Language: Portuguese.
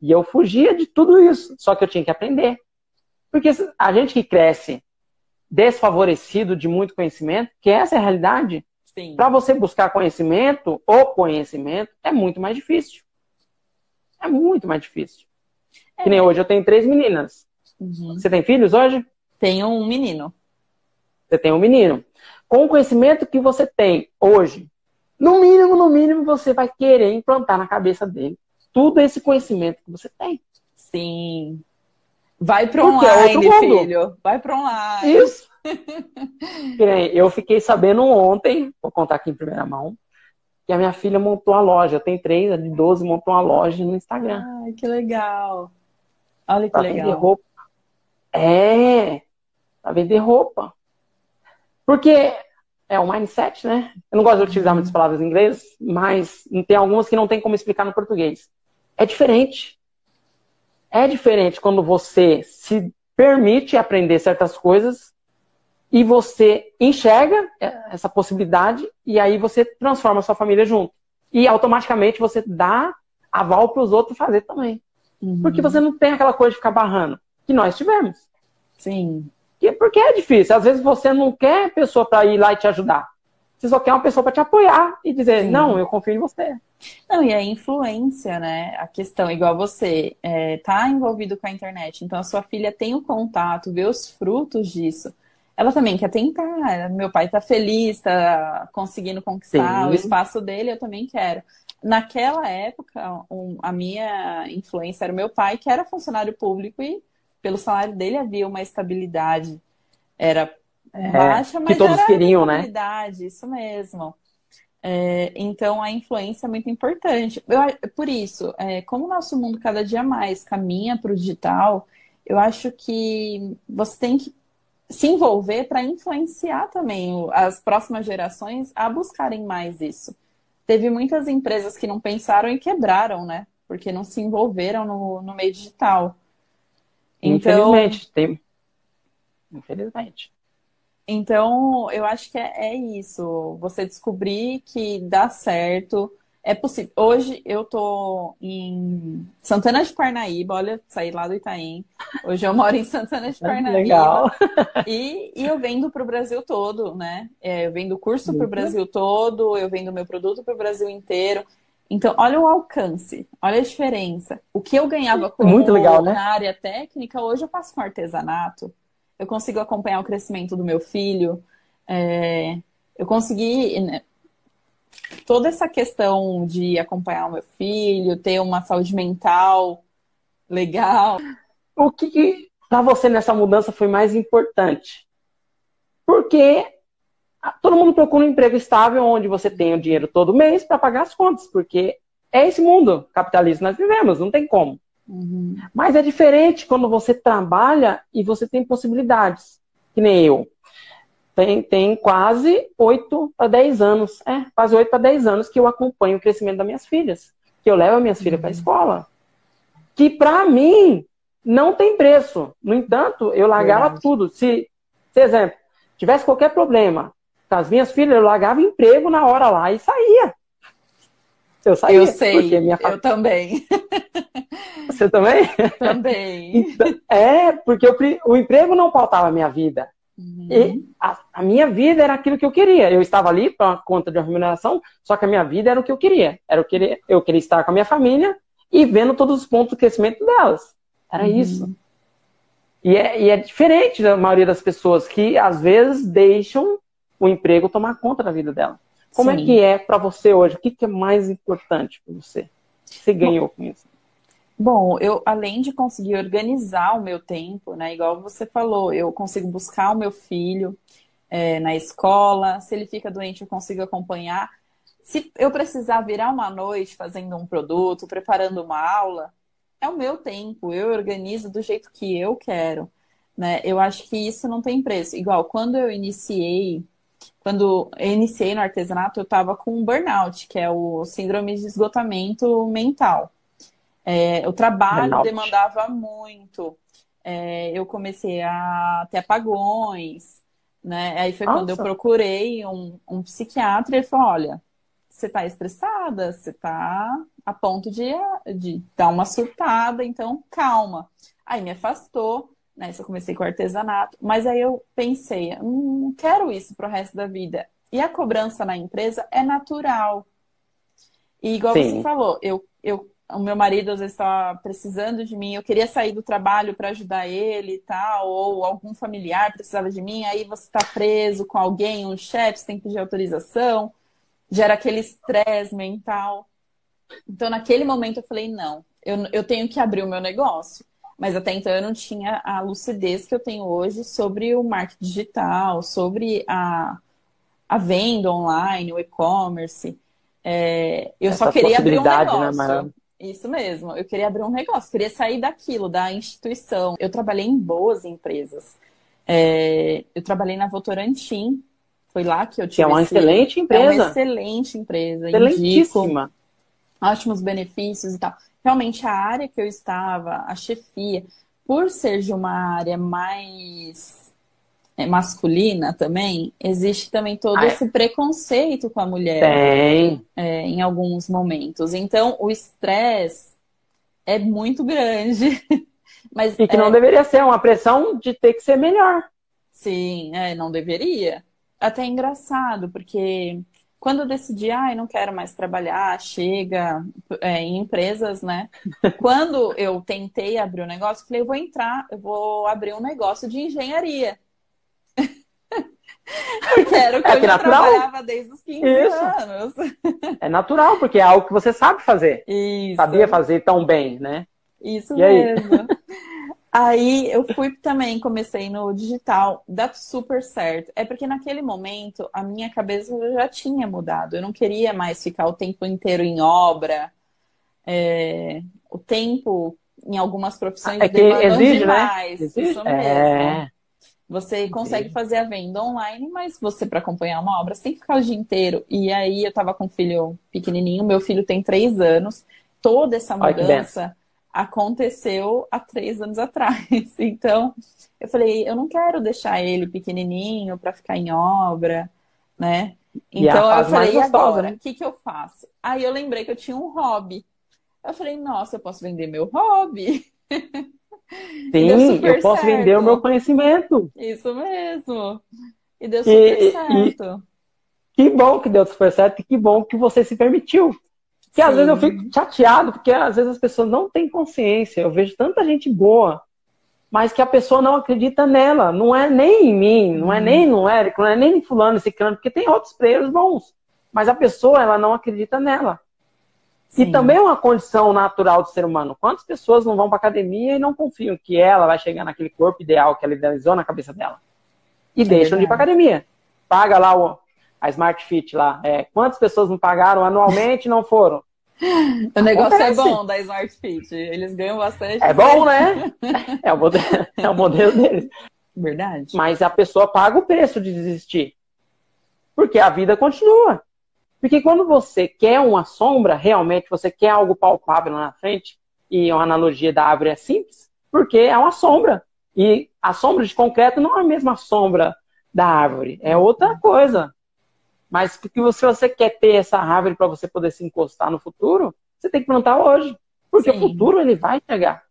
E eu fugia de tudo isso, só que eu tinha que aprender. Porque a gente que cresce desfavorecido de muito conhecimento, que essa é a realidade, para você buscar conhecimento, o conhecimento, é muito mais difícil. É muito mais difícil. É. Que nem hoje eu tenho três meninas. Uhum. Você tem filhos hoje? Tenho um menino. Você tem um menino. Com o conhecimento que você tem hoje, no mínimo, no mínimo, você vai querer implantar na cabeça dele tudo esse conhecimento que você tem. Sim. Vai para é online, é filho. Vai para online. Isso. eu fiquei sabendo ontem, vou contar aqui em primeira mão, que a minha filha montou a loja. Tem três, a de 12 montou uma loja no Instagram. Ai, que legal. Olha que pra legal. Vender roupa. É, pra vender roupa. Porque é um mindset, né? Eu não gosto de utilizar muitas palavras em inglês, mas tem algumas que não tem como explicar no português. É diferente. É diferente quando você se permite aprender certas coisas e você enxerga essa possibilidade e aí você transforma a sua família junto. E automaticamente você dá aval para os outros fazer também. Uhum. Porque você não tem aquela coisa de ficar barrando, que nós tivemos. Sim. Porque é difícil. Às vezes você não quer pessoa para ir lá e te ajudar. Você só quer uma pessoa para te apoiar e dizer, Sim. não, eu confio em você. Não, e a influência, né? A questão, igual você, é, tá envolvido com a internet, então a sua filha tem o contato, vê os frutos disso. Ela também quer tentar. Meu pai tá feliz, tá conseguindo conquistar Sim. o espaço dele, eu também quero. Naquela época, um, a minha influência era o meu pai, que era funcionário público e pelo salário dele havia uma estabilidade. Era é, baixa, mas que todos queriam, né? Isso mesmo. É, então a influência é muito importante. Eu, por isso, é, como o nosso mundo cada dia mais caminha para o digital, eu acho que você tem que se envolver para influenciar também as próximas gerações a buscarem mais isso. Teve muitas empresas que não pensaram e quebraram, né? Porque não se envolveram no, no meio digital. Então, Infelizmente, tem. Infelizmente. Então, eu acho que é, é, isso. Você descobrir que dá certo. É possível. Hoje eu tô em Santana de Parnaíba, olha, saí lá do Itaim. Hoje eu moro em Santana de Parnaíba. Legal. E, e eu vendo para o Brasil todo, né? É, eu vendo curso para o Brasil todo, eu vendo meu produto para o Brasil inteiro. Então, olha o alcance, olha a diferença. O que eu ganhava como Muito legal, né? na área técnica, hoje eu faço com artesanato eu consigo acompanhar o crescimento do meu filho, é, eu consegui né, toda essa questão de acompanhar o meu filho, ter uma saúde mental legal. O que, que para você nessa mudança foi mais importante? Porque todo mundo procura um emprego estável onde você tem o dinheiro todo mês para pagar as contas, porque é esse mundo capitalista que nós vivemos, não tem como. Uhum. Mas é diferente quando você trabalha e você tem possibilidades. Que nem eu. Tem, tem quase 8 para 10 anos. É, quase 8 para 10 anos que eu acompanho o crescimento das minhas filhas. Que eu levo as minhas uhum. filhas para a escola. Que para mim não tem preço. No entanto, eu largava Verdade. tudo. Se, se, exemplo, tivesse qualquer problema com as minhas filhas, eu largava emprego na hora lá e saía. Eu saía. Eu sei, minha... eu também. Você também? Também. Então, é, porque eu, o emprego não pautava a minha vida. Uhum. E a, a, minha vida era aquilo que eu queria. Eu estava ali para conta de uma remuneração, só que a minha vida era o que eu queria. Era o que eu queria estar com a minha família e vendo todos os pontos de crescimento delas. Era uhum. isso. E é, e é diferente da maioria das pessoas que às vezes deixam o emprego tomar conta da vida dela. Como é Sim. é que é para você hoje? O que, que é mais importante para você? Você ganhou com isso? Bom, eu além de conseguir organizar o meu tempo, né? Igual você falou, eu consigo buscar o meu filho é, na escola. Se ele fica doente, eu consigo acompanhar. Se eu precisar virar uma noite fazendo um produto, preparando uma aula, é o meu tempo. Eu organizo do jeito que eu quero, né? Eu acho que isso não tem preço. Igual quando eu iniciei quando eu iniciei no artesanato, eu estava com um burnout, que é o síndrome de esgotamento mental. É, o trabalho Burnout. demandava muito. É, eu comecei a ter apagões, né? Aí foi Nossa. quando eu procurei um, um psiquiatra e ele falou: olha, você está estressada, você está a ponto de, de dar uma surtada, então calma. Aí me afastou, né? eu comecei com artesanato, mas aí eu pensei, hum, não quero isso pro resto da vida. E a cobrança na empresa é natural. E igual Sim. você falou, eu, eu, o meu marido às vezes estava precisando de mim, eu queria sair do trabalho para ajudar ele e tal, ou algum familiar precisava de mim, aí você está preso com alguém, um chefe, você tem que pedir autorização, gera aquele estresse mental. Então, naquele momento, eu falei: não, eu, eu tenho que abrir o meu negócio. Mas até então eu não tinha a lucidez que eu tenho hoje sobre o marketing digital, sobre a, a venda online, o e-commerce. É, eu Essa só queria abrir um né, negócio. Né, Isso mesmo, eu queria abrir um negócio, queria sair daquilo, da instituição. Eu trabalhei em boas empresas. É, eu trabalhei na Votorantim, foi lá que eu tive. Que é uma esse... excelente empresa. É uma excelente empresa. Excelentíssima. Indico ótimos benefícios e tal. Realmente a área que eu estava, a chefia, por ser de uma área mais é, masculina também, existe também todo esse preconceito com a mulher Tem. É, em alguns momentos. Então, o estresse é muito grande. Mas, e que é... não deveria ser uma pressão de ter que ser melhor. Sim, é, não deveria. Até é engraçado, porque quando eu decidi, ah, eu não quero mais trabalhar, chega é, em empresas, né? Quando eu tentei abrir um negócio, falei, eu vou entrar, eu vou abrir um negócio de engenharia. Porque era o que, é que eu natural. trabalhava desde os 15 Isso. anos. É natural, porque é algo que você sabe fazer. Isso. Sabia fazer tão bem, né? Isso e mesmo. Aí eu fui também, comecei no digital, dá super certo. É porque naquele momento a minha cabeça já tinha mudado. Eu não queria mais ficar o tempo inteiro em obra. É... O tempo em algumas profissões é que exige, né? demais. Né? Exige? Isso mesmo. É... Você consegue fazer a venda online, mas você, para acompanhar uma obra, você tem que ficar o dia inteiro. E aí eu tava com um filho pequenininho, meu filho tem três anos. Toda essa mudança aconteceu há três anos atrás. Então, eu falei, eu não quero deixar ele pequenininho para ficar em obra, né? Então eu falei, e agora? Né? O que, que eu faço? Aí eu lembrei que eu tinha um hobby. Eu falei, nossa, eu posso vender meu hobby. Sim, eu posso certo. vender o meu conhecimento. Isso mesmo. E deu super e, certo. E, que bom que deu super certo e que bom que você se permitiu. Que às vezes eu fico chateado, porque às vezes as pessoas não têm consciência. Eu vejo tanta gente boa, mas que a pessoa não acredita nela. Não é nem em mim, não é nem no Érico, não é nem em fulano, esse cano, porque tem outros players bons. Mas a pessoa, ela não acredita nela. Sim. E também é uma condição natural do ser humano. Quantas pessoas não vão para academia e não confiam que ela vai chegar naquele corpo ideal que ela idealizou na cabeça dela? E é deixam verdade. de ir para academia. Paga lá o, a Smart Fit lá. É, quantas pessoas não pagaram anualmente e não foram? O negócio é Acontece. é bom da Smart Fit. Eles ganham bastante. É bom, né? É o modelo, é o modelo deles. Verdade. Mas a pessoa paga o preço de desistir. Porque a vida continua. Porque quando você quer uma sombra, realmente você quer algo palpável lá na frente, e uma analogia da árvore é simples, porque é uma sombra. E a sombra de concreto não é a mesma sombra da árvore, é outra coisa. Mas porque se você quer ter essa árvore para você poder se encostar no futuro, você tem que plantar hoje. Porque Sim. o futuro ele vai chegar.